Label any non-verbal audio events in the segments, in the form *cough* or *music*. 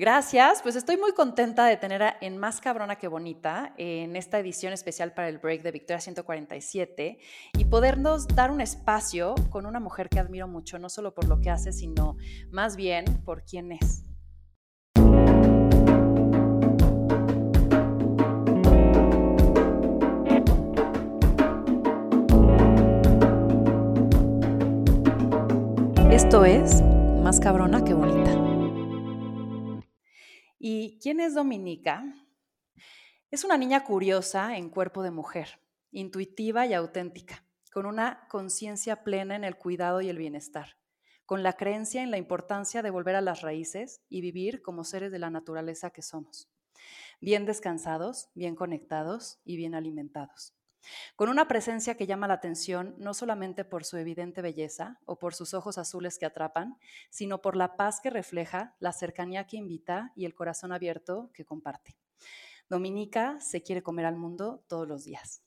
Gracias, pues estoy muy contenta de tener en Más Cabrona que Bonita en esta edición especial para el break de Victoria 147 y podernos dar un espacio con una mujer que admiro mucho, no solo por lo que hace, sino más bien por quién es. Esto es Más Cabrona que Bonita. ¿Y quién es Dominica? Es una niña curiosa en cuerpo de mujer, intuitiva y auténtica, con una conciencia plena en el cuidado y el bienestar, con la creencia en la importancia de volver a las raíces y vivir como seres de la naturaleza que somos, bien descansados, bien conectados y bien alimentados con una presencia que llama la atención no solamente por su evidente belleza o por sus ojos azules que atrapan, sino por la paz que refleja, la cercanía que invita y el corazón abierto que comparte. Dominica se quiere comer al mundo todos los días.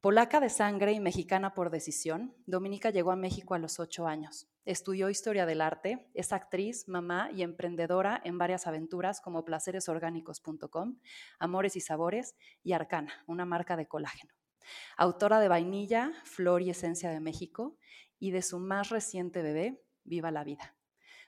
Polaca de sangre y mexicana por decisión, Dominica llegó a México a los ocho años. Estudió historia del arte, es actriz, mamá y emprendedora en varias aventuras como placeresorgánicos.com, Amores y Sabores y Arcana, una marca de colágeno autora de Vainilla, Flor y Esencia de México, y de su más reciente bebé, Viva la Vida.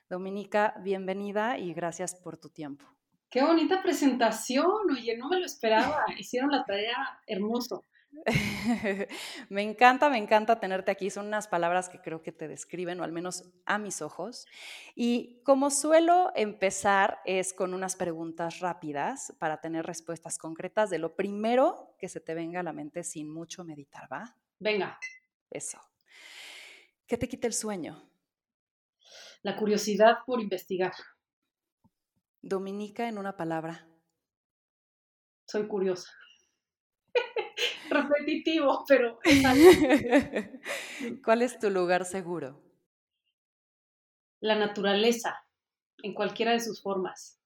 Dominica, bienvenida y gracias por tu tiempo. Qué bonita presentación, oye, no me lo esperaba, *laughs* hicieron la tarea hermoso. *laughs* me encanta, me encanta tenerte aquí. Son unas palabras que creo que te describen, o al menos a mis ojos. Y como suelo empezar es con unas preguntas rápidas para tener respuestas concretas de lo primero que se te venga a la mente sin mucho meditar, ¿va? Venga. Eso. ¿Qué te quita el sueño? La curiosidad por investigar. Dominica en una palabra. Soy curiosa repetitivo, pero... *laughs* ¿Cuál es tu lugar seguro? La naturaleza, en cualquiera de sus formas.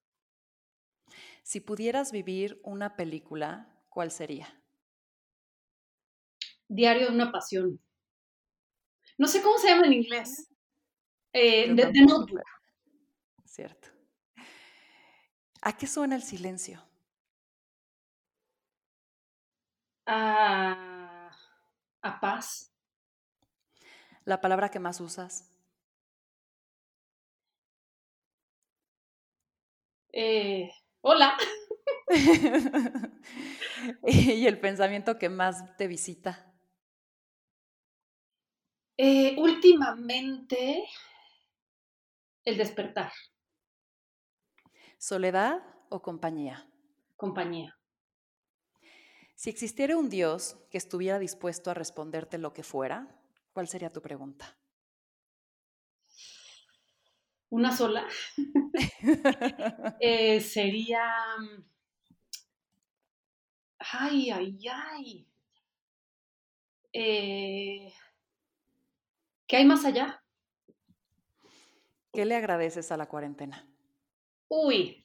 Si pudieras vivir una película, ¿cuál sería? Diario de una pasión. No sé cómo se llama en inglés. Eh, de, Notebook. Cierto. ¿A qué suena el silencio? A, paz. La palabra que más usas. Eh, hola. *laughs* y el pensamiento que más te visita. Eh, últimamente, el despertar. ¿Soledad o compañía? Compañía. Si existiera un Dios que estuviera dispuesto a responderte lo que fuera, ¿cuál sería tu pregunta? Una sola. *laughs* Eh, sería... Ay, ay, ay. Eh, ¿Qué hay más allá? ¿Qué le agradeces a la cuarentena? Uy,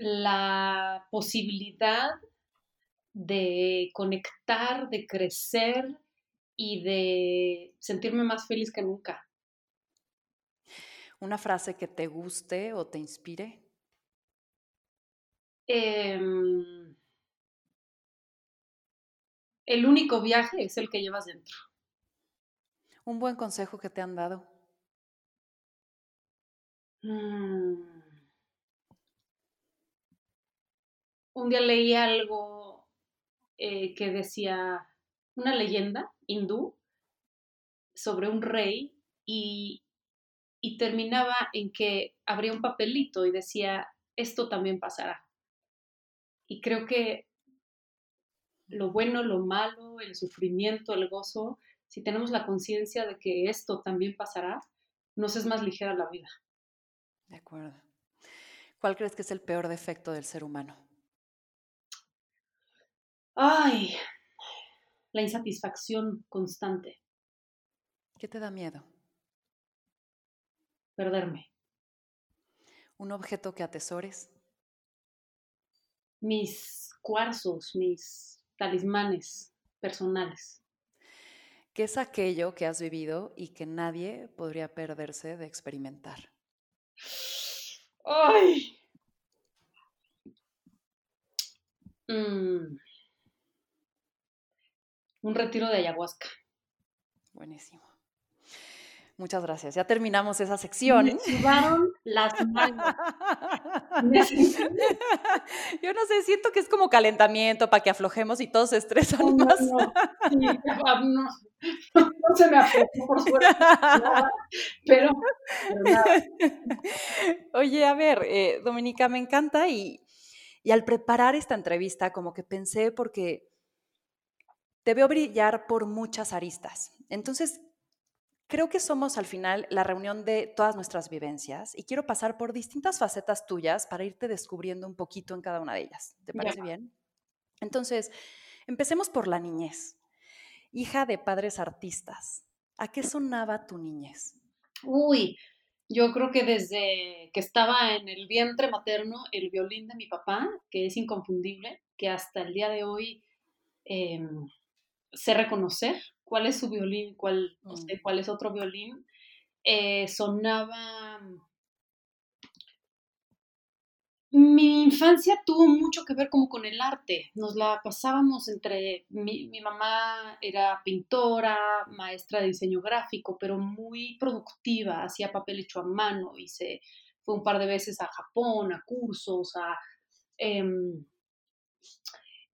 la posibilidad de conectar, de crecer y de sentirme más feliz que nunca. ¿Una frase que te guste o te inspire? Em, el único viaje es el que llevas dentro. ¿Un buen consejo que te han dado? Mm. Un día leí algo eh, que decía una leyenda hindú sobre un rey y, y terminaba en que habría un papelito y decía, esto también pasará. Y creo que lo bueno, lo malo, el sufrimiento, el gozo, si tenemos la conciencia de que esto también pasará, nos es más ligera la vida. De acuerdo. ¿Cuál crees que es el peor defecto del ser humano? Ay, la insatisfacción constante. ¿Qué te da miedo? Perderme. ¿Un objeto que atesores? Mis cuarzos, mis talismanes personales. ¿Qué es aquello que has vivido y que nadie podría perderse de experimentar? ¡Ay! Mm. Un retiro de ayahuasca. Buenísimo. Muchas gracias. Ya terminamos esa sección. Me sudaron las manos. *laughs* Yo no sé, siento que es como calentamiento para que aflojemos y todos se estresan No, más. no. Sí, no. No se me afectó, por suerte. Pero, pero nada. *laughs* Oye, a ver, eh, Dominica, me encanta y, y al preparar esta entrevista como que pensé porque te veo brillar por muchas aristas. Entonces, creo que somos al final la reunión de todas nuestras vivencias y quiero pasar por distintas facetas tuyas para irte descubriendo un poquito en cada una de ellas. ¿Te parece bien? Entonces, empecemos por la niñez. Hija de padres artistas, ¿a qué sonaba tu niñez? Uy, yo creo que desde que estaba en el vientre materno, el violín de mi papá, que es inconfundible, que hasta el día de hoy em, sé reconocer cuál es su violín, cuál, o sea, Mm. cuál es otro violín, eh, sonaba... Mi infancia tuvo mucho que ver como con el arte. Nos la pasábamos entre... Mi, mi mamá era pintora, maestra de diseño gráfico, pero muy productiva, hacía papel hecho a mano y se fue un par de veces a Japón, a cursos, a... em,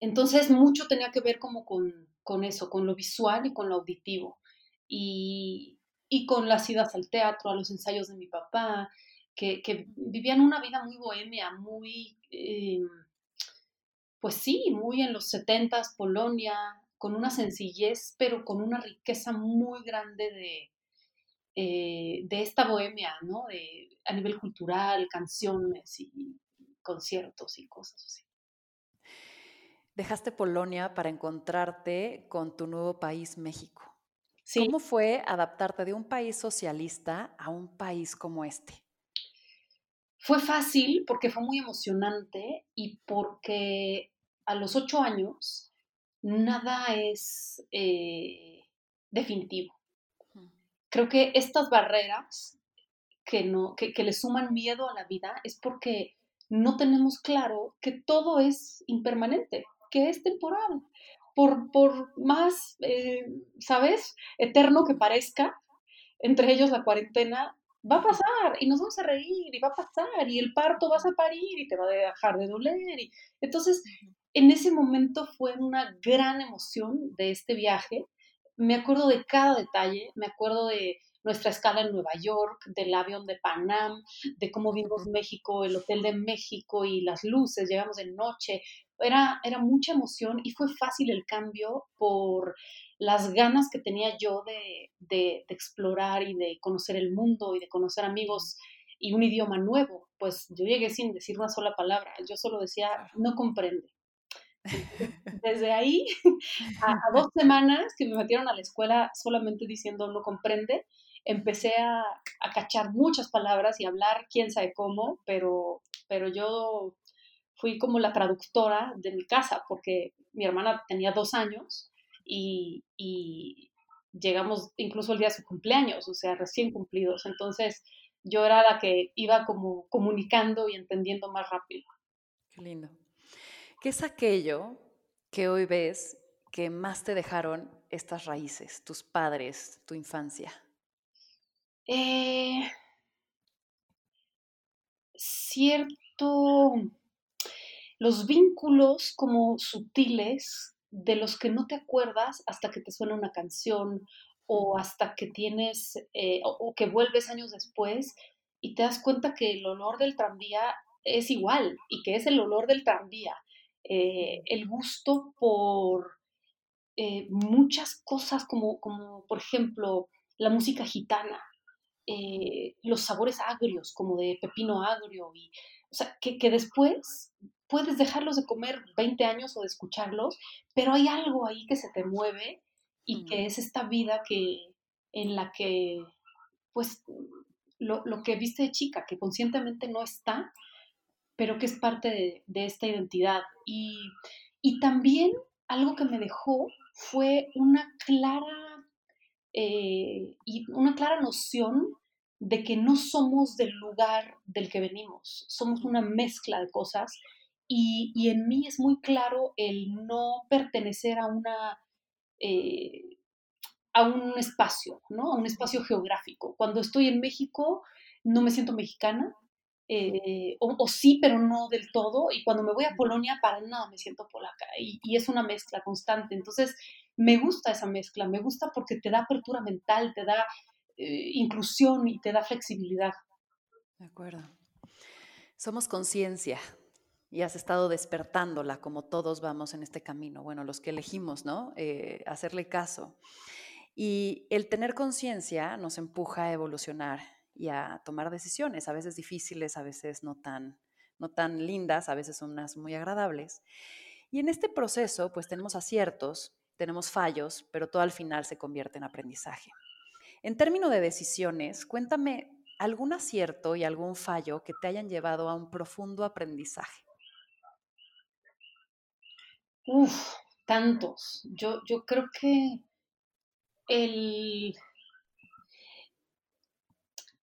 entonces mucho tenía que ver como con, con eso, con lo visual y con lo auditivo. Y, y con las idas al teatro, a los ensayos de mi papá, que, que vivían una vida muy bohemia, muy, eh, pues sí, muy en los setentas, Polonia, con una sencillez, pero con una riqueza muy grande de, eh, de esta bohemia, ¿no? De, a nivel cultural, canciones y conciertos y cosas así. Dejaste Polonia para encontrarte con tu nuevo país, México. Sí, ¿Cómo fue adaptarte de un país socialista a un país como este? fue fácil porque fue muy emocionante y porque a los ocho años nada es eh, definitivo. Creo que estas barreras que, no, que, que le suman miedo a la vida es porque no tenemos claro que todo es impermanente, que es temporal. Por, por más, eh, ¿sabes?, eterno que parezca, entre ellos la cuarentena, va a pasar y nos vamos a reír y va a pasar y el parto vas a parir y te va a dejar de doler. Y... Entonces, en ese momento fue una gran emoción de este viaje. Me acuerdo de cada detalle, me acuerdo de nuestra escala en Nueva York, del avión de Panam, de cómo vimos. México, el hotel de México y las luces, llegamos de noche. Era, era mucha emoción y fue fácil el cambio por las ganas que tenía yo de, de, de explorar y de conocer el mundo y de conocer amigos y un idioma nuevo. Pues yo llegué sin decir una sola palabra, yo solo decía, no comprende. *laughs* Desde ahí, a, a *laughs* dos semanas que me metieron a la escuela solamente diciendo no comprende, empecé a, a cachar muchas palabras y hablar quién sabe cómo, pero, pero yo fui como la traductora de mi casa porque mi hermana tenía dos años y, y llegamos incluso el día de su cumpleaños, o sea, recién cumplidos. Entonces yo era la que iba como comunicando y entendiendo más rápido. Qué lindo. ¿Qué es aquello que hoy ves que más te dejaron estas raíces, tus padres, tu infancia? Eh, cierto, los vínculos como sutiles de los que no te acuerdas hasta que te suena una canción o hasta que tienes eh, o, o que vuelves años después y te das cuenta que el olor del tranvía es igual y que es el olor del tranvía. Eh, el gusto por eh, muchas cosas como, como, por ejemplo, la música gitana, los sabores agrios, como de pepino agrio, y, o sea, que, que después puedes dejarlos de comer 20 años o de escucharlos, pero hay algo ahí que se te mueve y Mm. que es esta vida que, en la que, pues, lo, lo que viste de chica, que conscientemente no está, pero que es parte de, de esta identidad. Y, y también algo que me dejó fue una clara, eh, y una clara noción de que no somos del lugar del que venimos, somos una mezcla de cosas y, y en mí es muy claro el no pertenecer a una... Eh, a un espacio, ¿no? A un espacio geográfico. Cuando estoy en México, no me siento mexicana, eh, o, sí, pero no del todo. Y cuando me voy a Polonia, para nada me siento polaca. Y, y, es una mezcla constante. Entonces, me gusta esa mezcla, me gusta porque te da apertura mental, te da eh, inclusión y te da flexibilidad. De acuerdo. Somos conciencia y has estado despertándola como todos vamos en este camino. Bueno, los que elegimos, ¿no? Eh, hacerle caso. Y el tener conciencia nos empuja a evolucionar y a tomar decisiones, a veces difíciles, a veces no tan, no tan lindas, a veces unas muy agradables. Y en este proceso, pues tenemos aciertos, tenemos fallos, pero todo al final se convierte en aprendizaje. En términos de decisiones, cuéntame algún acierto y algún fallo que te hayan llevado a un profundo aprendizaje. Uf, tantos. Yo, yo creo que el,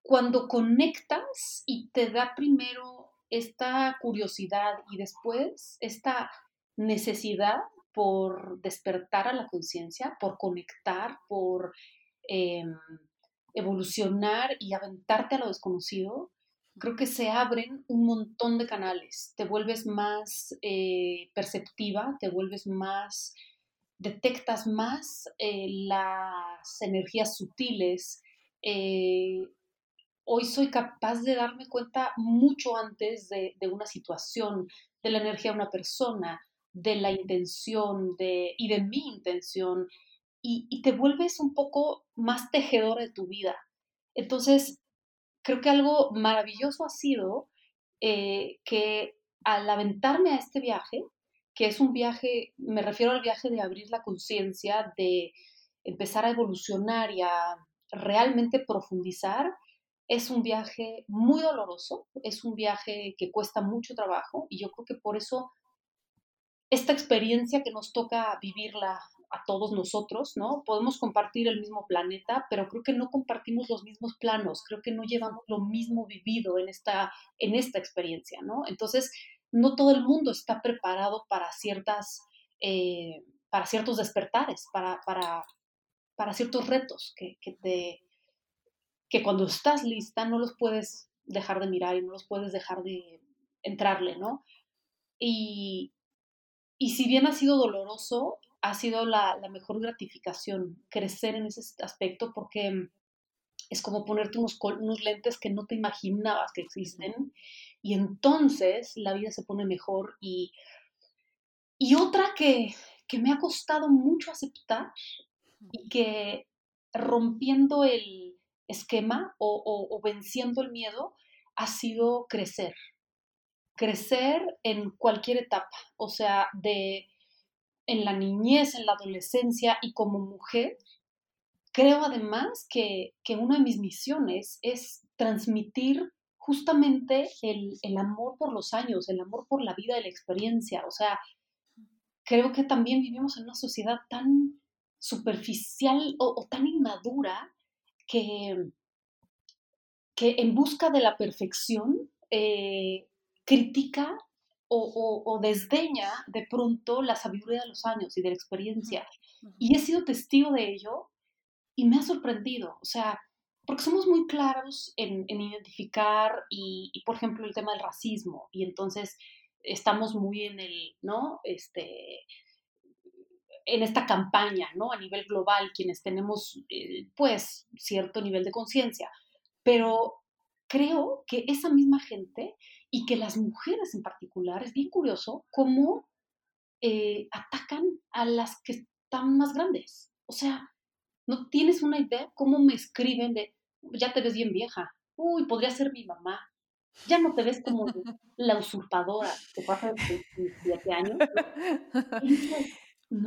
cuando conectas y te da primero esta curiosidad y después esta necesidad por despertar a la conciencia, por conectar, por em, evolucionar y aventarte a lo desconocido, creo que se abren un montón de canales. Te vuelves más eh, perceptiva, te vuelves más detectas más eh, las energías sutiles. Eh, hoy soy capaz de darme cuenta mucho antes de, una situación, de la energía de una persona, de la intención de, y de mi intención, y, te vuelves un poco más tejedor de tu vida. Entonces, creo que algo maravilloso ha sido eh, que al aventarme a este viaje, que es un viaje, me refiero al viaje de abrir la conciencia, de empezar a evolucionar y a realmente profundizar, es un viaje muy doloroso, es un viaje que cuesta mucho trabajo y yo creo que por eso esta experiencia que nos toca vivirla a todos nosotros, ¿no? Podemos compartir el mismo planeta, pero creo que no compartimos los mismos planos, creo que no llevamos lo mismo vivido en esta, en esta experiencia, ¿no? Entonces, no todo el mundo está preparado para ciertas, eh, para ciertos despertares, para, para, para ciertos retos que, que, cuando estás lista no los puedes dejar de mirar y no los puedes dejar de entrarle, ¿no? Y, y si bien ha sido doloroso, ha sido la, la, mejor gratificación crecer en ese aspecto porque es como ponerte unos, unos lentes que no te imaginabas que existen y entonces la vida se pone mejor y, y otra que, que me ha costado mucho aceptar y que rompiendo el esquema o, o, venciendo el miedo ha sido crecer. Crecer en cualquier etapa, o sea, de en la niñez, en la adolescencia y como mujer, creo además que, que una de mis misiones es transmitir justamente el, amor por los años, el amor por la vida y la experiencia. O sea, creo que también vivimos en una sociedad tan superficial o, tan inmadura que, que, en busca de la perfección eh, critica o, desdeña de pronto la sabiduría de los años y de la experiencia. Y he sido testigo de ello y me ha sorprendido. O sea, porque somos muy claros en, identificar y, por ejemplo, el tema del racismo, y entonces estamos muy en el, ¿no? Este, en esta campaña, ¿no? A nivel global, quienes tenemos, eh, pues, cierto nivel de conciencia. Pero creo que esa misma gente y que las mujeres en particular, es bien curioso cómo eh, atacan a las que están más grandes. O sea, no tienes una idea cómo me escriben de, ya te ves bien vieja, uy, podría ser mi mamá, ya no te ves como *laughs* la usurpadora que pasa 17 años. *laughs*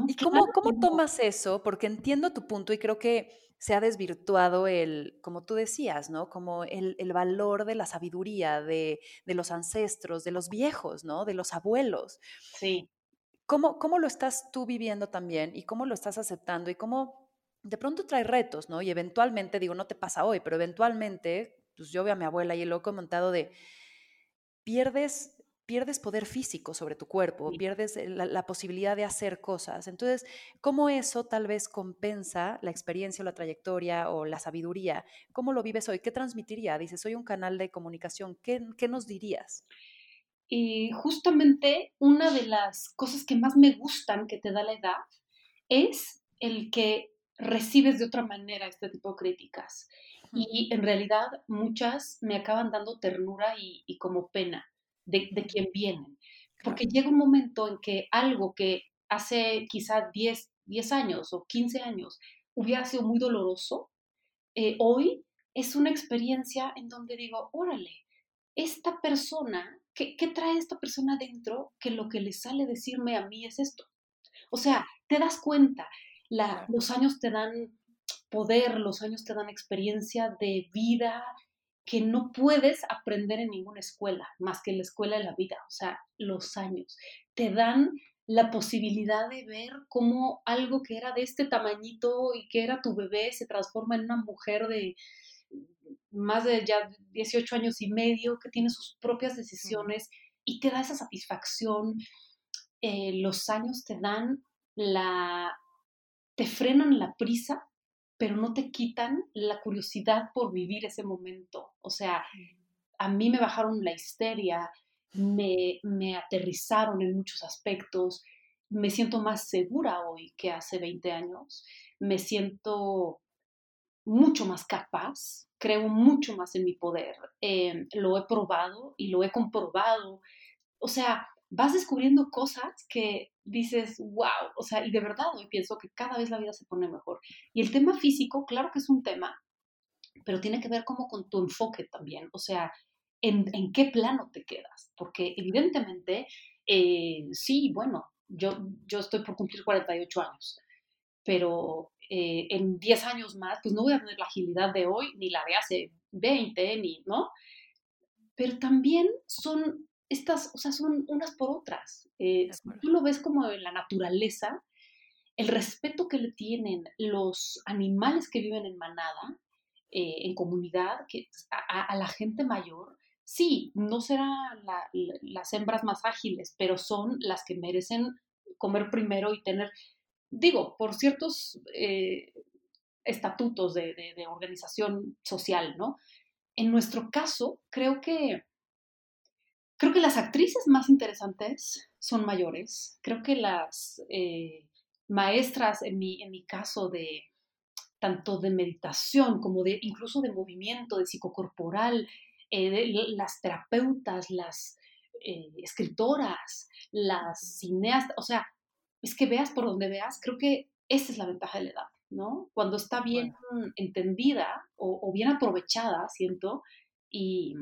¿Y cómo, cómo tomas eso? Porque entiendo tu punto y creo que se ha desvirtuado el, como tú decías, ¿no? Como el, el valor de la sabiduría de, de, los ancestros, de los viejos, ¿no? De los abuelos. Sí. ¿Cómo, ¿Cómo lo estás tú viviendo también y cómo lo estás aceptando y cómo de pronto trae retos, ¿no? Y eventualmente, digo, no te pasa hoy, pero eventualmente, pues yo veo a mi abuela y lo he comentado de, pierdes pierdes poder físico sobre tu cuerpo, pierdes eh, la, posibilidad de hacer cosas. Entonces, ¿cómo eso tal vez compensa la experiencia o la trayectoria o la sabiduría? ¿Cómo lo vives hoy? ¿Qué transmitiría? Dices, soy un canal de comunicación. ¿Qué, qué nos dirías? Y justamente una de las cosas que más me gustan que te da la edad es el que recibes de otra manera este tipo de críticas. Y en realidad muchas me acaban dando ternura y, y como pena de, de quién vienen. Porque llega un momento en que algo que hace quizá 10, 10 años o 15 años hubiera sido muy doloroso, eh, hoy es una experiencia en donde digo, órale, esta persona, ¿qué, ¿qué, trae esta persona dentro que lo que le sale decirme a mí es esto? O sea, te das cuenta, la, los años te dan poder, los años te dan experiencia de vida, que no puedes aprender en ninguna escuela, más que en la escuela de la vida, o sea, los años. Te dan la posibilidad de ver cómo algo que era de este tamañito y que era tu bebé se transforma en una mujer de más de ya 18 años y medio, que tiene sus propias decisiones y te da esa satisfacción. Eh, los años te dan la, te frenan la prisa pero no te quitan la curiosidad por vivir ese momento. O sea, a mí me bajaron la histeria, me, me aterrizaron en muchos aspectos, me siento más segura hoy que hace 20 años, me siento mucho más capaz, creo mucho más en mi poder, eh, lo he probado y lo he comprobado. O sea, vas descubriendo cosas que dices, wow, o sea, y de verdad hoy pienso que cada vez la vida se pone mejor. Y el tema físico, claro que es un tema, pero tiene que ver como con tu enfoque también, o sea, en, en qué plano te quedas, porque evidentemente, eh, sí, bueno, yo, yo estoy por cumplir 48 años, pero eh, en 10 años más, pues no voy a tener la agilidad de hoy, ni la de hace 20, ni, ¿no? Pero también son estas, o sea, son unas por otras. Eh, tú lo ves como en la naturaleza, el respeto que le tienen los animales que viven en manada, eh, en comunidad, que, a, la gente mayor, sí, no serán las hembras más ágiles, pero son las que merecen comer primero y tener, digo, por ciertos eh, estatutos de, de organización social, ¿no? En nuestro caso, creo que Creo que las actrices más interesantes son mayores. Creo que las eh, maestras, en mi, en mi caso, de tanto de meditación como de incluso de movimiento, de psicocorporal, eh, las terapeutas, las eh, escritoras, las cineastas, o sea, es que veas por donde veas, creo que esa es la ventaja de la edad, ¿no? Cuando está bien entendida o, o, bien aprovechada, siento, y,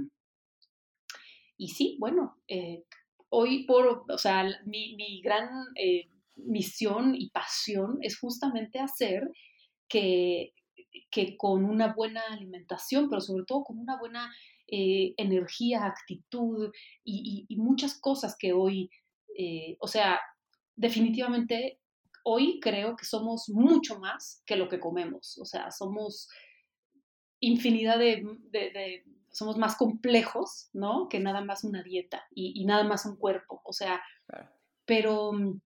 y sí, bueno, eh, hoy por, o sea, mi, mi gran eh, misión y pasión es justamente hacer que, que con una buena alimentación, pero sobre todo con una buena eh, energía, actitud y, muchas cosas que hoy, o sea, definitivamente hoy creo que somos mucho más que lo que comemos, o sea, somos infinidad de somos más complejos, ¿no? Que nada más una dieta y, nada más un cuerpo, o sea, pero mm,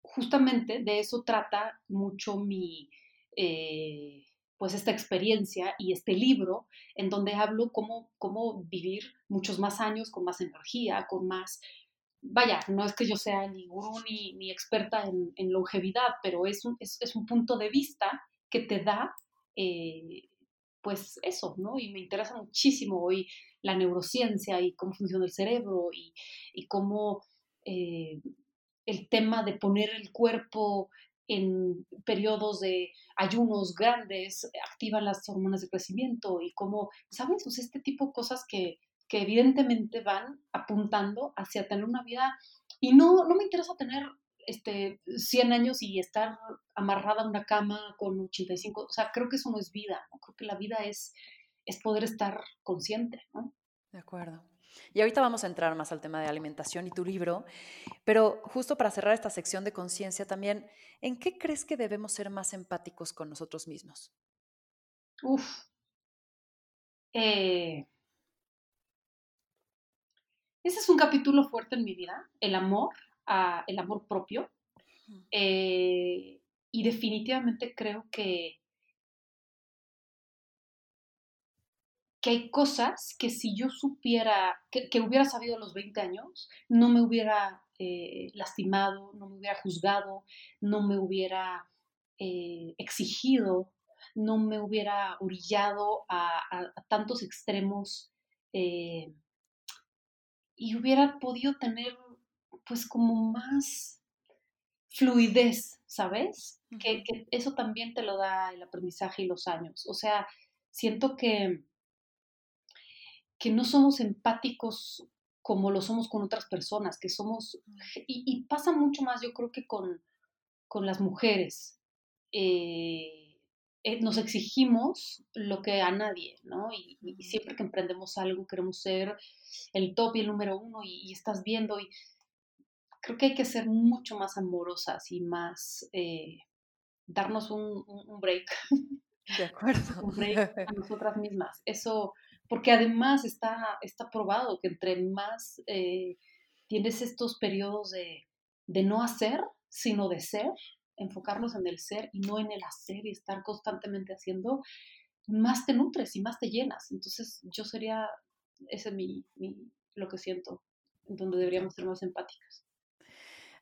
justamente de eso trata mucho mi, eh, pues esta experiencia y este libro en donde hablo cómo, cómo vivir muchos más años con más energía, con más, vaya, no es que yo sea ni gurú ni, ni experta en, longevidad, pero es un, es, un punto de vista que te da eh, pues eso, ¿no? Y me interesa muchísimo hoy la neurociencia y cómo funciona el cerebro y, cómo eh, el tema de poner el cuerpo en periodos de ayunos grandes activan las hormonas de crecimiento y cómo, ¿sabes? Pues este tipo de cosas que, que evidentemente van apuntando hacia tener una vida y no, no me interesa tener este, 100 años y estar amarrada a una cama con 85, o sea, creo que eso no es vida, ¿no? creo que la vida es, es poder estar consciente, ¿no? De acuerdo. Y ahorita vamos a entrar más al tema de alimentación y tu libro, pero justo para cerrar esta sección de conciencia también, ¿en qué crees que debemos ser más empáticos con nosotros mismos? Uf. Eh, ese es un capítulo fuerte en mi vida, el amor, el amor propio. Eh, y definitivamente creo que, que hay cosas que si yo supiera, que, hubiera sabido a los 20 años, no me hubiera eh, lastimado, no me hubiera juzgado, no me hubiera eh, exigido, no me hubiera orillado a, tantos extremos y hubiera podido tener pues como más fluidez, ¿sabes? que, eso también te lo da el aprendizaje y los años. O sea, siento que, que no somos empáticos como lo somos con otras personas, que somos, y, pasa mucho más yo creo que con, con las mujeres. Eh, eh, nos exigimos lo que a nadie, ¿no? Y, siempre que emprendemos algo queremos ser el top y el número uno y, estás viendo y creo que hay que ser mucho más amorosas y más eh, darnos un, break. De *laughs* acuerdo. un break a *laughs* nosotras mismas. Eso, porque además está, está probado que entre más eh, tienes estos periodos de, de no hacer, sino de ser, enfocarnos en el ser y no en el hacer y estar constantemente haciendo, más te nutres y más te llenas. Entonces yo sería, ese es mi, lo que siento, en donde deberíamos ser más empáticas.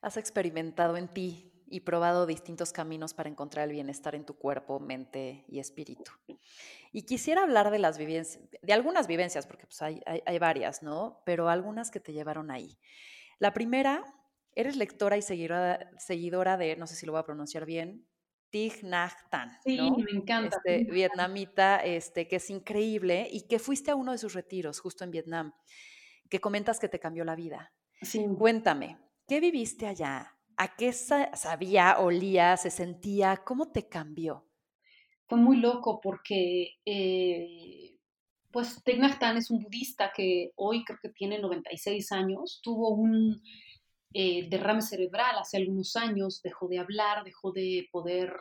Has experimentado en ti y probado distintos caminos para encontrar el bienestar en tu cuerpo, mente y espíritu. Y quisiera hablar de las vivencias, de algunas vivencias, porque pues hay, hay varias, ¿no? Pero algunas que te llevaron ahí. La primera Eres lectora y seguidora, seguidora de, no sé si lo voy a pronunciar bien, Thich Nhat Hanh. Sí, me encanta. Este, vietnamita, este, que es increíble y que fuiste a uno de sus retiros justo en Vietnam, que comentas que te cambió la vida. Sí. Cuéntame, ¿qué viviste allá? ¿A qué sabía, olía, se sentía? ¿Cómo te cambió? Fue muy loco porque, eh, pues, Thich es un budista que hoy creo que tiene 96 años. Tuvo un eh, derrame cerebral hace algunos años, dejó de hablar, dejó de poder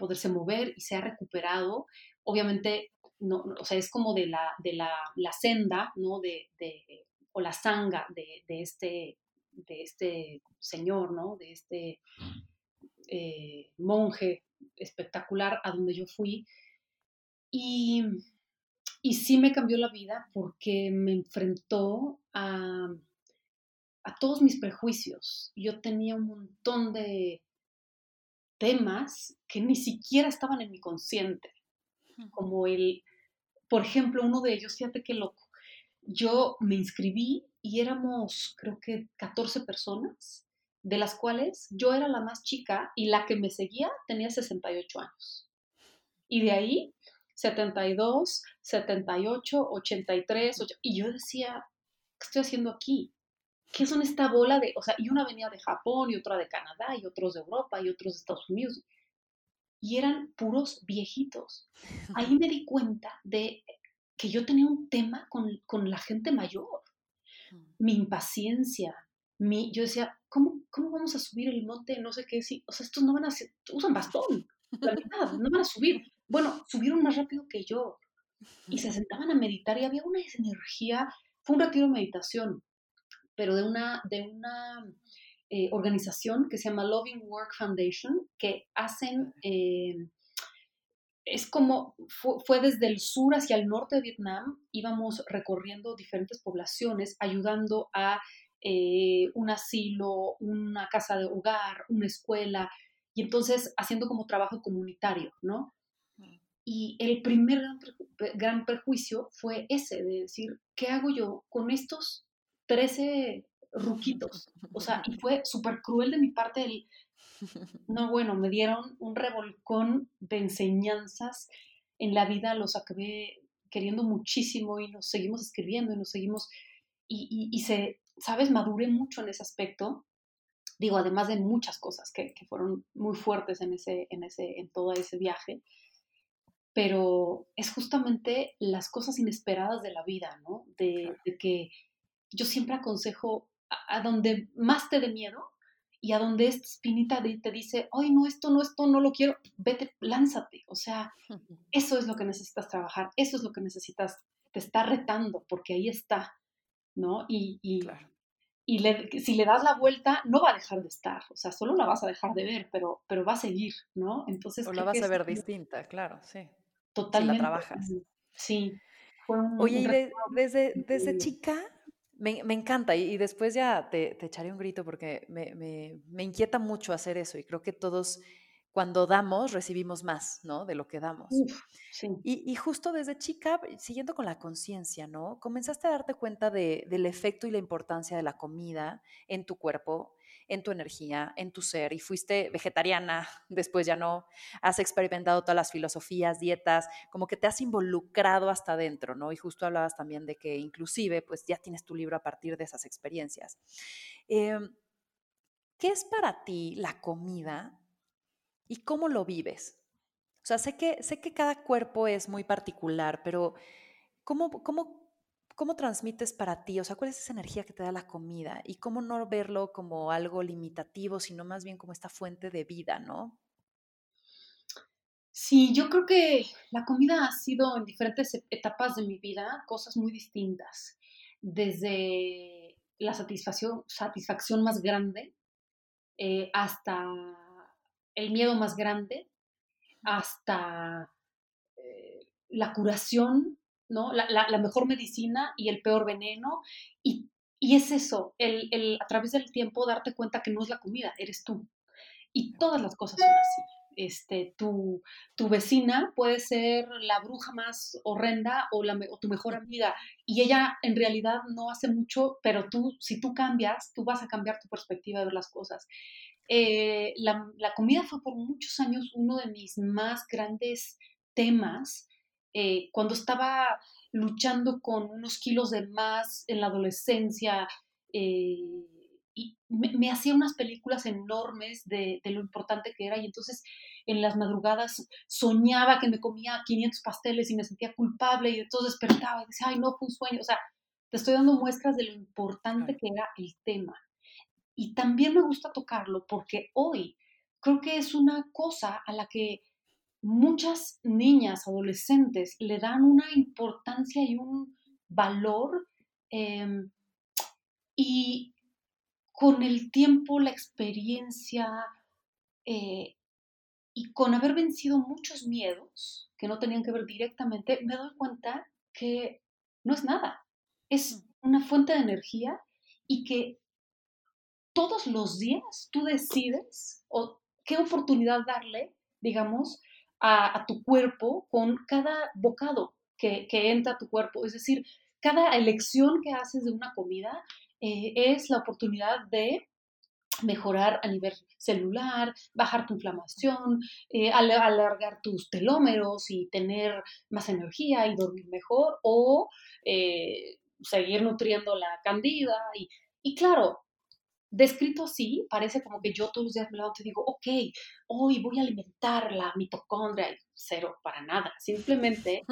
poderse mover y se ha recuperado. Obviamente, no, o sea, es como de la, de la, la senda, ¿no? De, de, o la sanga de, de, este, de este señor, ¿no? De este eh, monje espectacular a donde yo fui. Y, y sí me cambió la vida porque me enfrentó a a todos mis prejuicios. Yo tenía un montón de temas que ni siquiera estaban en mi consciente, como el, por ejemplo, uno de ellos, fíjate qué loco, yo me inscribí y éramos, creo que 14 personas, de las cuales yo era la más chica y la que me seguía tenía 68 años. Y de ahí, 72, 78, 83, y yo decía, ¿qué estoy haciendo aquí? ¿qué son esta bola de, o sea, y una venía de Japón y otra de Canadá y otros de Europa y otros de Estados Unidos. Y eran puros viejitos. Ahí me di cuenta de que yo tenía un tema con, la gente mayor. Mi impaciencia, mi, yo decía, ¿cómo, ¿cómo vamos a subir el monte? No sé qué, sí, o sea, estos no van a, usan bastón, la mitad, no van a subir. Bueno, subieron más rápido que yo y se sentaban a meditar y había una energía, fue un retiro de meditación, pero de una, de una eh, organización que se llama Loving Work Foundation, que hacen, eh, es como, fue, desde el sur hacia el norte de Vietnam, íbamos recorriendo diferentes poblaciones, ayudando a eh, un asilo, una casa de hogar, una escuela, y entonces haciendo como trabajo comunitario, ¿no? Mm. Y el primer gran prejuicio fue ese, de decir, ¿qué hago yo con estos 13 ruquitos. O sea, y fue súper cruel de mi parte el... No, bueno, me dieron un revolcón de enseñanzas en la vida, los acabé queriendo muchísimo y nos seguimos escribiendo y nos seguimos... Y, y, se, ¿sabes? Maduré mucho en ese aspecto. Digo, además de muchas cosas que, que fueron muy fuertes en, ese, en, ese, en todo ese viaje pero es justamente las cosas inesperadas de la vida, ¿no? De, de, que yo siempre aconsejo a, donde más te dé miedo y a donde esta espinita te dice, ay, no, esto no, esto no lo quiero, vete, lánzate. O sea, eso es lo que necesitas trabajar, eso es lo que necesitas, te está retando, porque ahí está, ¿no? Y, y, y si le das la vuelta, no va a dejar de estar, o sea, solo la vas a dejar de ver, pero, pero va a seguir, ¿no? Entonces... O la vas a ver distinta, claro, sí. Totalmente. Si la trabajas. Sí. Oye, y desde, desde chica me, me, encanta y, después ya te, te, echaré un grito porque me, me, me, inquieta mucho hacer eso y creo que todos cuando damos recibimos más, ¿no? De lo que damos. sí. y, y, justo desde chica, siguiendo con la conciencia, ¿no? Comenzaste a darte cuenta de, del efecto y la importancia de la comida en tu cuerpo, en tu energía, en tu ser, y fuiste vegetariana, *laughs* después ya no, has experimentado todas las filosofías, dietas, como que te has involucrado hasta adentro, ¿no? Y justo hablabas también de que inclusive, pues ya tienes tu libro a partir de esas experiencias. Em, ¿Qué es para ti la comida y cómo lo vives? O sea, sé que, sé que cada cuerpo es muy particular, pero ¿cómo, cómo ¿Cómo transmites para ti? O sea, ¿cuál es esa energía que te da la comida? Y cómo no verlo como algo limitativo, sino más bien como esta fuente de vida, ¿no? Sí, yo creo que la comida ha sido en diferentes etapas de mi vida cosas muy distintas. Desde la satisfacción, satisfacción más grande eh, hasta el miedo más grande, hasta eh, la curación ¿no? La, mejor medicina y el peor veneno. Y, es eso, el, a través del tiempo darte cuenta que no es la comida, eres tú. Y todas las cosas son así. Este, tu, tu vecina puede ser la bruja más horrenda o, la, tu mejor amiga y ella en realidad no hace mucho, pero tú, si tú cambias, tú vas a cambiar tu perspectiva de ver las cosas. Eh, la, la, comida fue por muchos años uno de mis más grandes temas eh, cuando estaba luchando con unos kilos de más en la adolescencia, eh, y me, hacía unas películas enormes de, lo importante que era y entonces en las madrugadas soñaba que me comía 500 pasteles y me sentía culpable y entonces despertaba y decía, ay, no, fue un sueño. O sea, te estoy dando muestras de lo importante que era el tema. Y también me gusta tocarlo porque hoy creo que es una cosa a la que muchas niñas, adolescentes, le dan una importancia y un valor em, y con el tiempo, la experiencia eh, y con haber vencido muchos miedos que no tenían que ver directamente, me doy cuenta que no es nada, es mm. una fuente de energía y que todos los días tú decides o qué oportunidad darle, digamos, a, tu cuerpo con cada bocado que, entra a tu cuerpo. Es decir, cada elección que haces de una comida eh, es la oportunidad de mejorar a nivel celular, bajar tu inflamación, eh, alargar tus telómeros y tener más energía y dormir mejor o eh, seguir nutriendo la candida. Y, y claro, descrito así, parece como que yo todos los días me levanto y digo, ok, hoy voy a alimentar la mitocondria, cero, para nada. Simplemente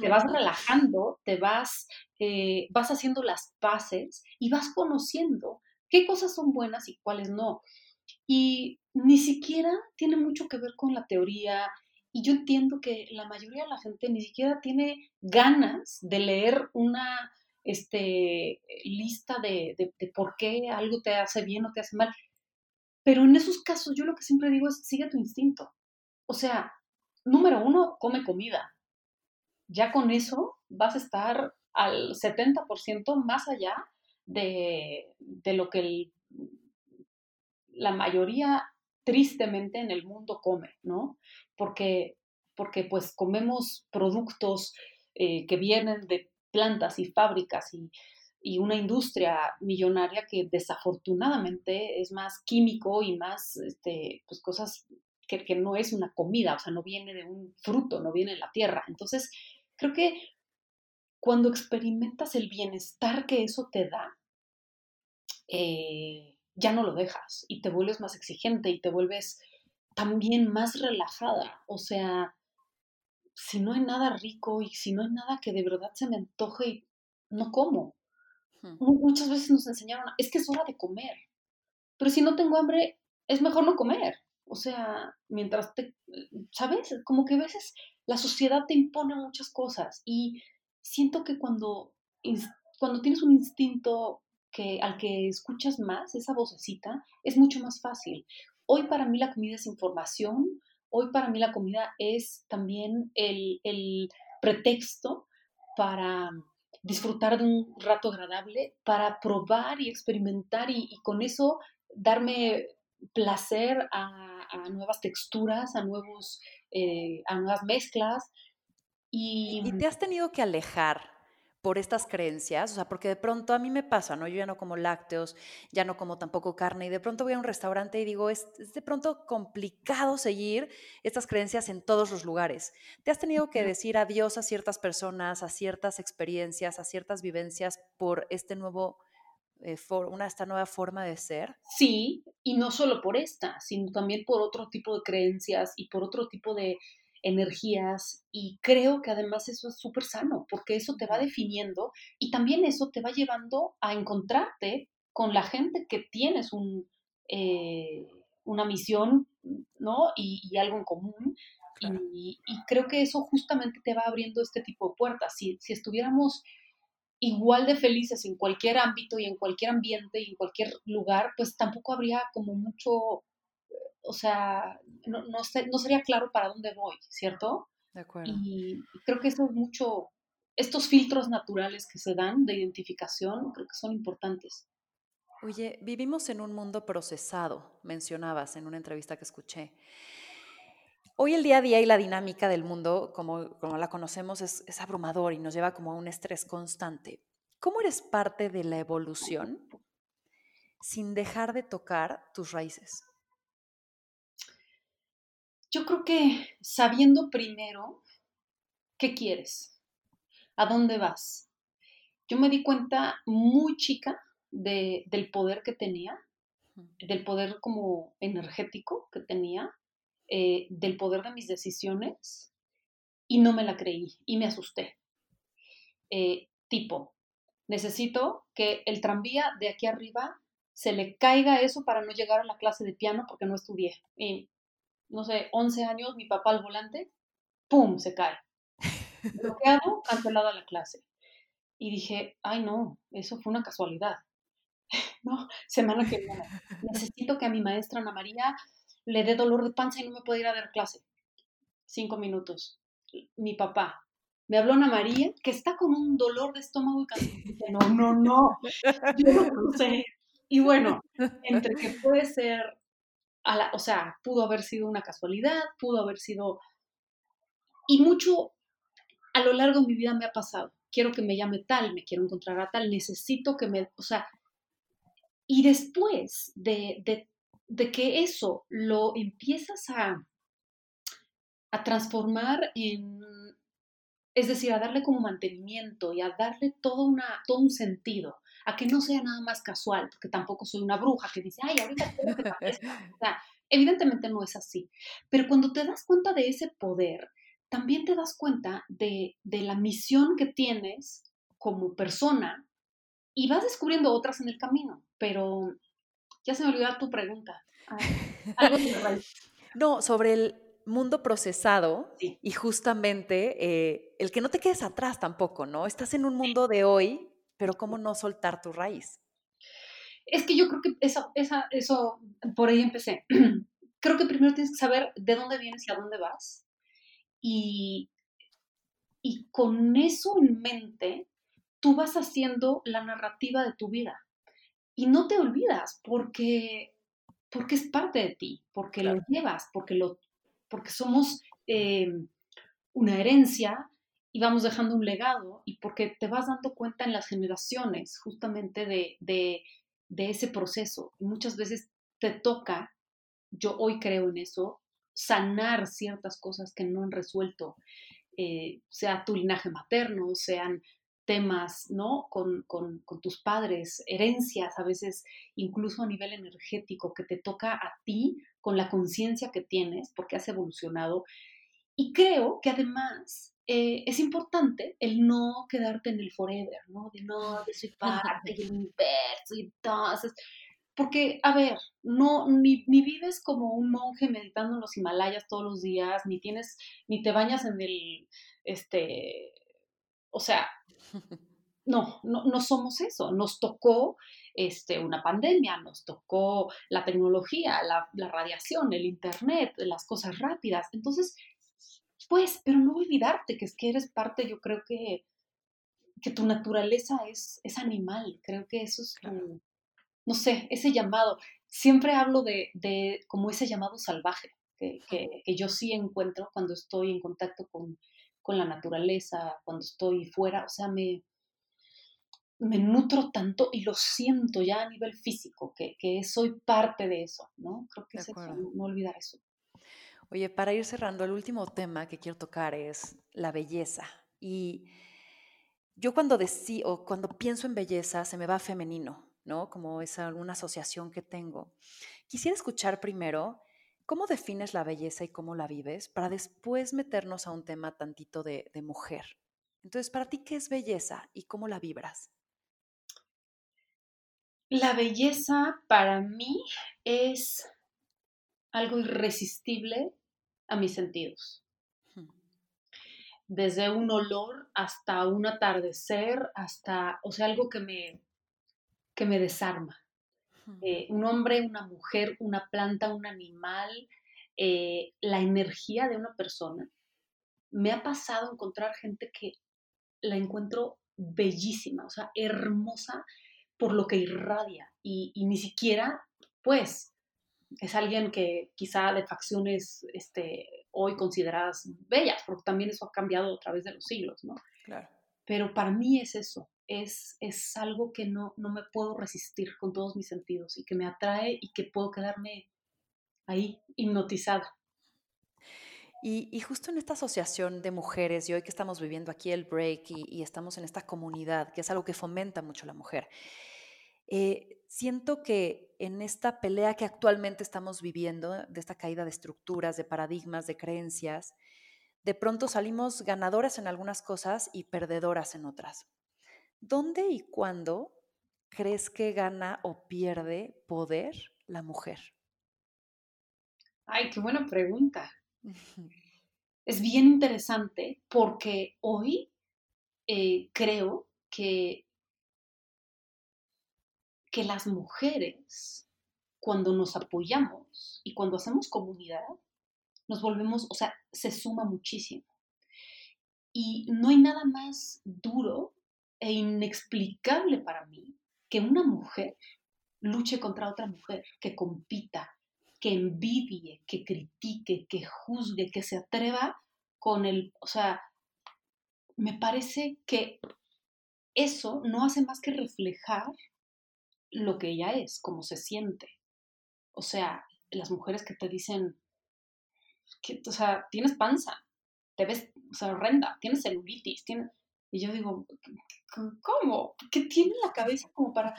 te vas *laughs* relajando, te vas, eh, vas haciendo las paces y vas conociendo qué cosas son buenas y cuáles no. Y ni siquiera tiene mucho que ver con la teoría. Y yo entiendo que la mayoría de la gente ni siquiera tiene ganas de leer una este, lista de, por qué algo te hace bien o te hace mal. Pero en esos casos yo lo que siempre digo es, sigue tu instinto. O sea, número uno, come comida. Ya con eso vas a estar al 70% más allá de, lo que la mayoría tristemente en el mundo come, ¿no? Porque, porque pues comemos productos eh, que vienen de plantas y fábricas y, una industria millonaria que desafortunadamente es más químico y más este, pues cosas que, que, no es una comida, o sea, no viene de un fruto, no viene de la tierra. Entonces, creo que cuando experimentas el bienestar que eso te da, eh, ya no lo dejas y te vuelves más exigente y te vuelves también más relajada. O sea, si no hay nada rico y si no hay nada que de verdad se me antoje, no como. Muchas veces nos enseñaron, es que es hora de comer, pero si no tengo hambre, es mejor no comer. O sea, mientras te, ¿sabes? Como que a veces la sociedad te impone muchas cosas y siento que cuando, cuando tienes un instinto que, al que escuchas más, esa vocecita, es mucho más fácil. Hoy para mí la comida es información, hoy para mí la comida es también el, el pretexto para disfrutar de un rato agradable, para probar y experimentar y, con eso darme placer a, a, nuevas texturas, a, nuevos, eh, a nuevas mezclas. Y, ¿Y te has tenido que alejar por estas creencias, o sea, porque de pronto a mí me pasa, ¿no? Yo ya no como lácteos, ya no como tampoco carne y de pronto voy a un restaurante y digo, es, de pronto complicado seguir estas creencias en todos los lugares. ¿Te has tenido que decir adiós a ciertas personas, a ciertas experiencias, a ciertas vivencias por este nuevo, eh, una, esta nueva forma de ser? Sí, y no solo por esta, sino también por otro tipo de creencias y por otro tipo de, energías y creo que además eso es súper sano porque eso te va definiendo y también eso te va llevando a encontrarte con la gente que tienes un, eh, una misión ¿no? Y, algo en común y, creo que eso justamente te va abriendo este tipo de puertas. Si, si estuviéramos igual de felices en cualquier ámbito y en cualquier ambiente y en cualquier lugar, pues tampoco habría como mucho o sea, no, no, no, sería claro para dónde voy, ¿cierto? De acuerdo. Y creo que eso es mucho, estos filtros naturales que se dan de identificación, creo que son importantes. Oye, vivimos en un mundo procesado, mencionabas en una entrevista que escuché. Hoy el día a día y la dinámica del mundo, como, como la conocemos, es, es abrumador y nos lleva como a un estrés constante. ¿Cómo eres parte de la evolución sin dejar de tocar tus raíces? Yo creo que sabiendo primero qué quieres, a dónde vas. Yo me di cuenta muy chica del poder que tenía, del poder como energético que tenía, eh, del poder de mis decisiones y no me la creí y me asusté. Eh, tipo, necesito que el tranvía de aquí arriba se le caiga eso para no llegar a la clase de piano porque no estudié. Y no sé, 11 años, mi papá al volante, ¡pum! se cae. Bloqueado, cancelada la clase. Y dije, ay no, eso fue una casualidad. *laughs* no, semana que viene. Necesito que a mi maestra Ana María le dé dolor de panza y no me pueda ir a dar clase. Cinco minutos. Mi papá. Me habló Ana María, que está con un dolor de estómago y dije, no, no, no. Yo no sé. Y bueno, entre que puede ser o sea, pudo haber sido una casualidad, pudo haber sido... Y mucho a lo largo de mi vida me ha pasado. Quiero que me llame tal, me quiero encontrar a tal, necesito que me... O sea, y después de, de, de que eso lo empiezas a, a transformar en es decir, a darle como mantenimiento y a darle todo, una, todo un sentido a que no sea nada más casual, porque tampoco soy una bruja que dice, ay, ahorita *laughs* quiero que O sea, evidentemente no es así. Pero cuando te das cuenta de ese poder, también te das cuenta de, de la misión que tienes como persona y vas descubriendo otras en el camino. Pero ya se me olvidó tu pregunta. algo *laughs* no, sobre el mundo procesado y justamente eh, el que no te quedes atrás tampoco, ¿no? Estás en un mundo de hoy pero ¿cómo no soltar tu raíz? Es que yo creo que eso, esa, eso por ahí empecé. *clears throat* creo que primero tienes que saber de dónde vienes y a dónde vas. Y, y con eso en mente, tú vas haciendo la narrativa de tu vida. Y no te olvidas porque, porque es parte de ti, porque lo llevas, porque, lo, porque somos eh, una herencia y vamos dejando un legado y porque te vas dando cuenta en las generaciones justamente de, de, ese proceso. Muchas veces te toca, yo hoy creo en eso, sanar ciertas cosas que no han resuelto, eh, sea tu linaje materno, sean temas, ¿no? Con, con, tus padres, herencias, a veces incluso a nivel energético, que te toca a ti con la conciencia que tienes, porque has evolucionado. Y creo que además eh, es importante el no quedarte en el forever, ¿no? De no, de soy parte *laughs* del universo y entonces, porque, a ver, no, ni, ni, vives como un monje meditando en los Himalayas todos los días, ni tienes, ni te bañas en el, este, o sea, no, no, no somos eso. Nos tocó este, una pandemia, nos tocó la tecnología, la, la radiación, el internet, las cosas rápidas. Entonces, pues, pero no olvidarte que es que eres parte, yo creo que, que tu naturaleza es, es animal. Creo que eso es tu, no sé, ese llamado. Siempre hablo de, de como ese llamado salvaje que, que, que, yo sí encuentro cuando estoy en contacto con, con la naturaleza, cuando estoy fuera. O sea, me, me nutro tanto y lo siento ya a nivel físico, que, que soy parte de eso, ¿no? Creo que es eso, no olvidar eso. Oye, para ir cerrando, el último tema que quiero tocar es la belleza. Y yo cuando o cuando pienso en belleza, se me va femenino, ¿no? Como es alguna asociación que tengo. Quisiera escuchar primero cómo defines la belleza y cómo la vives, para después meternos a un tema tantito de, de mujer. Entonces, para ti, ¿qué es belleza y cómo la vibras? La belleza para mí es algo irresistible a mis sentidos. Desde un olor hasta un atardecer, hasta, o sea, algo que me, que me desarma. Eh, un hombre, una mujer, una planta, un animal, eh, la energía de una persona. Me ha pasado encontrar gente que la encuentro bellísima, o sea, hermosa por lo que irradia y, y ni siquiera, pues, es alguien que quizá de facciones este, hoy consideradas bellas, porque también eso ha cambiado a través de los siglos, ¿no? Claro. Pero para mí es eso, es, es algo que no, no me puedo resistir con todos mis sentidos y que me atrae y que puedo quedarme ahí hipnotizada. Y, y, justo en esta asociación de mujeres, y hoy que estamos viviendo aquí el break y, y, estamos en esta comunidad, que es algo que fomenta mucho la mujer, eh, siento que en esta pelea que actualmente estamos viviendo, de esta caída de estructuras, de paradigmas, de creencias, de pronto salimos ganadoras en algunas cosas y perdedoras en otras. ¿Dónde y cuándo crees que gana o pierde poder la mujer? Ay, qué buena pregunta. es bien interesante porque hoy eh, creo que que las mujeres, cuando nos apoyamos y cuando hacemos comunidad, nos volvemos, o sea, se suma muchísimo. Y no hay nada más duro e inexplicable para mí que una mujer luche contra otra mujer, que compita, que envidie, que critique, que juzgue, que se atreva con el, o sea, me parece que eso no hace más que reflejar lo que ella es, cómo se siente. O sea, las mujeres que te dicen, que, o sea, tienes panza, te ves, o sea, horrenda, tienes celulitis, tienes... Y yo digo, ¿cómo? ¿Qué tiene la cabeza como para,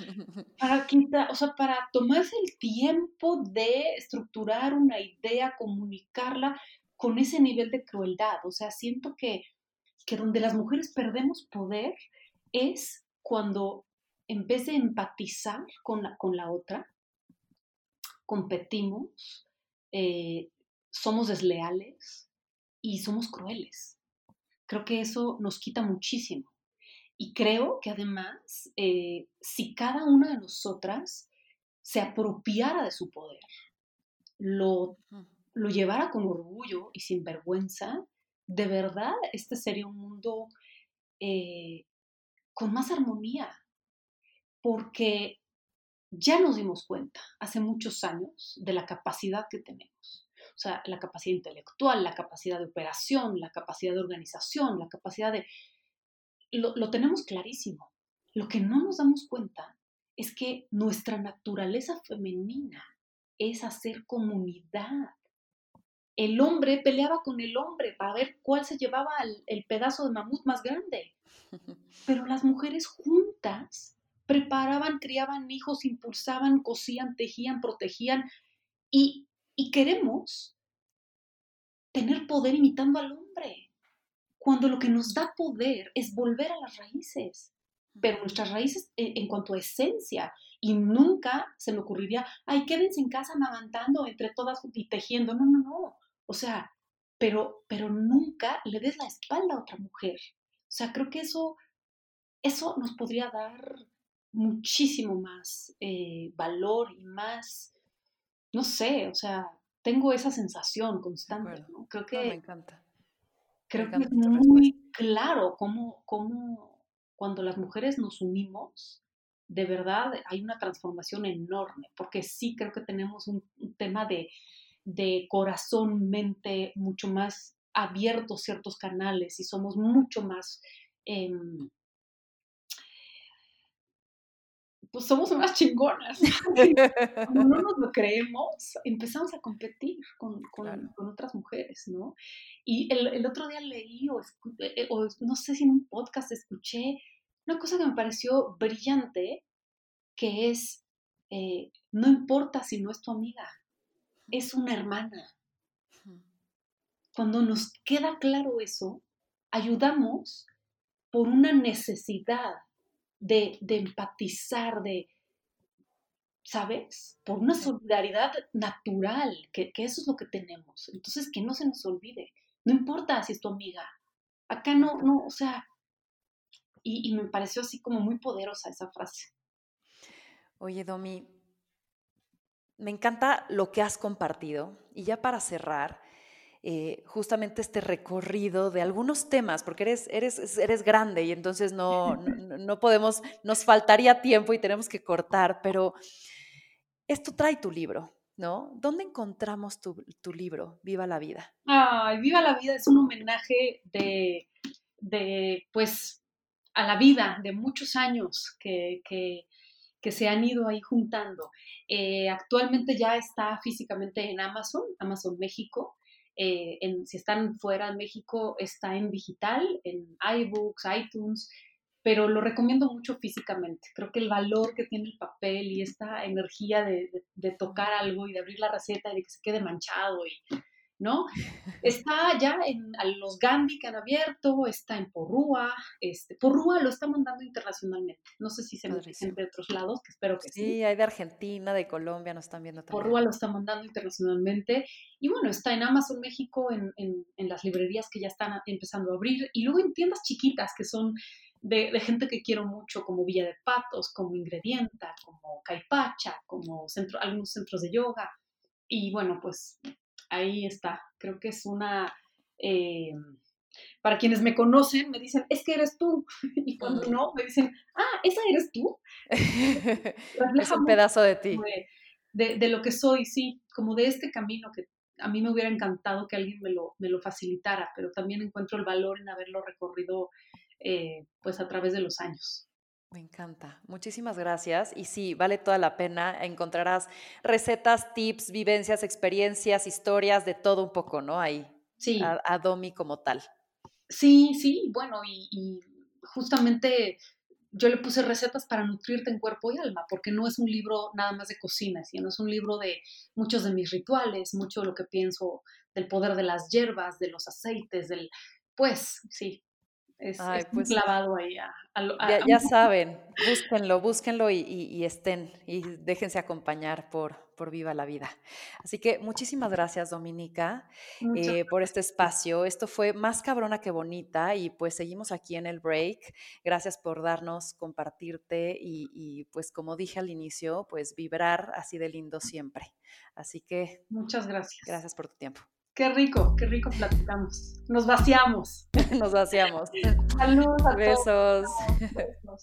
para o sea, para tomarse el tiempo de estructurar una idea, comunicarla con ese nivel de crueldad? O sea, siento que, que donde las mujeres perdemos poder es cuando en vez de empatizar con la, con la otra, competimos, eh, somos desleales y somos crueles. Creo que eso nos quita muchísimo. Y creo que además, eh, si cada una de nosotras se apropiara de su poder, lo, lo llevara con orgullo y sin vergüenza, de verdad este sería un mundo eh, con más armonía, porque ya nos dimos cuenta hace muchos años de la capacidad que tenemos. O sea, la capacidad intelectual, la capacidad de operación, la capacidad de organización, la capacidad de... Lo, tenemos clarísimo. Lo que no nos damos cuenta es que nuestra naturaleza femenina es hacer comunidad. El hombre peleaba con el hombre para ver cuál se llevaba el pedazo de mamut más grande. *laughs* Pero las mujeres juntas preparaban, criaban hijos, impulsaban, cosían, tejían, protegían y, y queremos tener poder imitando al hombre, cuando lo que nos da poder es volver a las raíces, pero nuestras raíces en, cuanto a esencia, y nunca se me ocurriría, ay, quédense en casa amamantando entre todas y tejiendo, no, no, no, o sea, pero, pero nunca le des la espalda a otra mujer. O sea, creo que eso, eso nos podría dar muchísimo más eh, valor y más, no sé, o sea, tengo esa sensación constante, ¿no? Creo que... me encanta. Creo que es muy claro cómo, cómo cuando las mujeres nos unimos, de verdad hay una transformación enorme, porque sí creo que tenemos un, tema de, de corazón, mente mucho más abiertos ciertos canales y somos mucho más em, pues somos unas chingonas. *laughs* Cuando no nos lo creemos, empezamos a competir con, otras mujeres, ¿no? Y el, otro día leí eh, eh, o, no sé si en un podcast escuché una cosa que me pareció brillante, que es, eh, no importa si no es tu amiga, es una hermana. Cuando nos queda claro eso, ayudamos por una necesidad de, empatizar, de, ¿sabes? Por una solidaridad natural, que, eso es lo que tenemos. Entonces, que no se nos olvide. No importa si es tu amiga. Acá no, no, o sea, y, y me pareció así como muy poderosa esa frase. Oye, Domi, me encanta lo que has compartido. Y ya para cerrar, eh, justamente este recorrido de algunos temas, porque eres, eres, eres grande y entonces no, no, podemos, nos faltaría tiempo y tenemos que cortar, pero esto trae tu libro, ¿no? ¿Dónde encontramos tu, libro, Viva la Vida? Ay, Viva la Vida es un homenaje de, de pues, a la vida de muchos años que, que, se han ido ahí juntando. Eh, actualmente ya está físicamente en Amazon, Amazon México. Eh, si están fuera de México, está en digital, en iBooks, iTunes, pero lo recomiendo mucho físicamente. Creo que el valor que tiene el papel y esta energía de, de tocar algo y de abrir la receta y de que se quede manchado y ¿no? Está ya en los Gandhi que han abierto, está en Porrúa, este, Porrúa lo está mandando internacionalmente, no sé si se me de otros lados, que espero que sí. Sí, hay de Argentina, de Colombia, nos están viendo también. Porrúa lo está mandando internacionalmente, y bueno, está en Amazon México, en, las librerías que ya están empezando a abrir, y luego en tiendas chiquitas que son de, gente que quiero mucho, como Villa de Patos, como Ingredienta, como Caipacha, como centro, algunos centros de yoga, y bueno, pues ahí está. Creo que es una... Eh, para quienes me conocen, me dicen, es que eres tú. *laughs* Y cuando no, me dicen, ah, esa eres tú. *laughs* es un pedazo de ti. De, lo que soy, sí, como de este camino que a mí me hubiera encantado que alguien me lo, me lo facilitara, pero también encuentro el valor en haberlo recorrido eh, pues a través de los años. Me encanta. Muchísimas gracias. Y sí, vale toda la pena. Encontrarás recetas, tips, vivencias, experiencias, historias, de todo un poco, ¿no? Ahí. Sí. A, Domi como tal. Sí, sí. Bueno, y, justamente yo le puse recetas para nutrirte en cuerpo y alma, porque no es un libro nada más de cocina, sino es un libro de muchos de mis rituales, mucho de lo que pienso del poder de las hierbas, de los aceites, del, pues sí, es, pues, clavado ahí. ya, saben, búsquenlo, búsquenlo y, estén y déjense acompañar por, por Viva la Vida. Así que muchísimas gracias, Dominica, eh, por este espacio. Esto fue más cabrona que bonita y pues seguimos aquí en el break. Gracias por darnos, compartirte y, y pues como dije al inicio, pues vibrar así de lindo siempre. Así que... Muchas gracias. Gracias por tu tiempo. Qué rico, qué rico platicamos. Nos vaciamos. *laughs* Nos vaciamos. Saludos a Besos. Besos.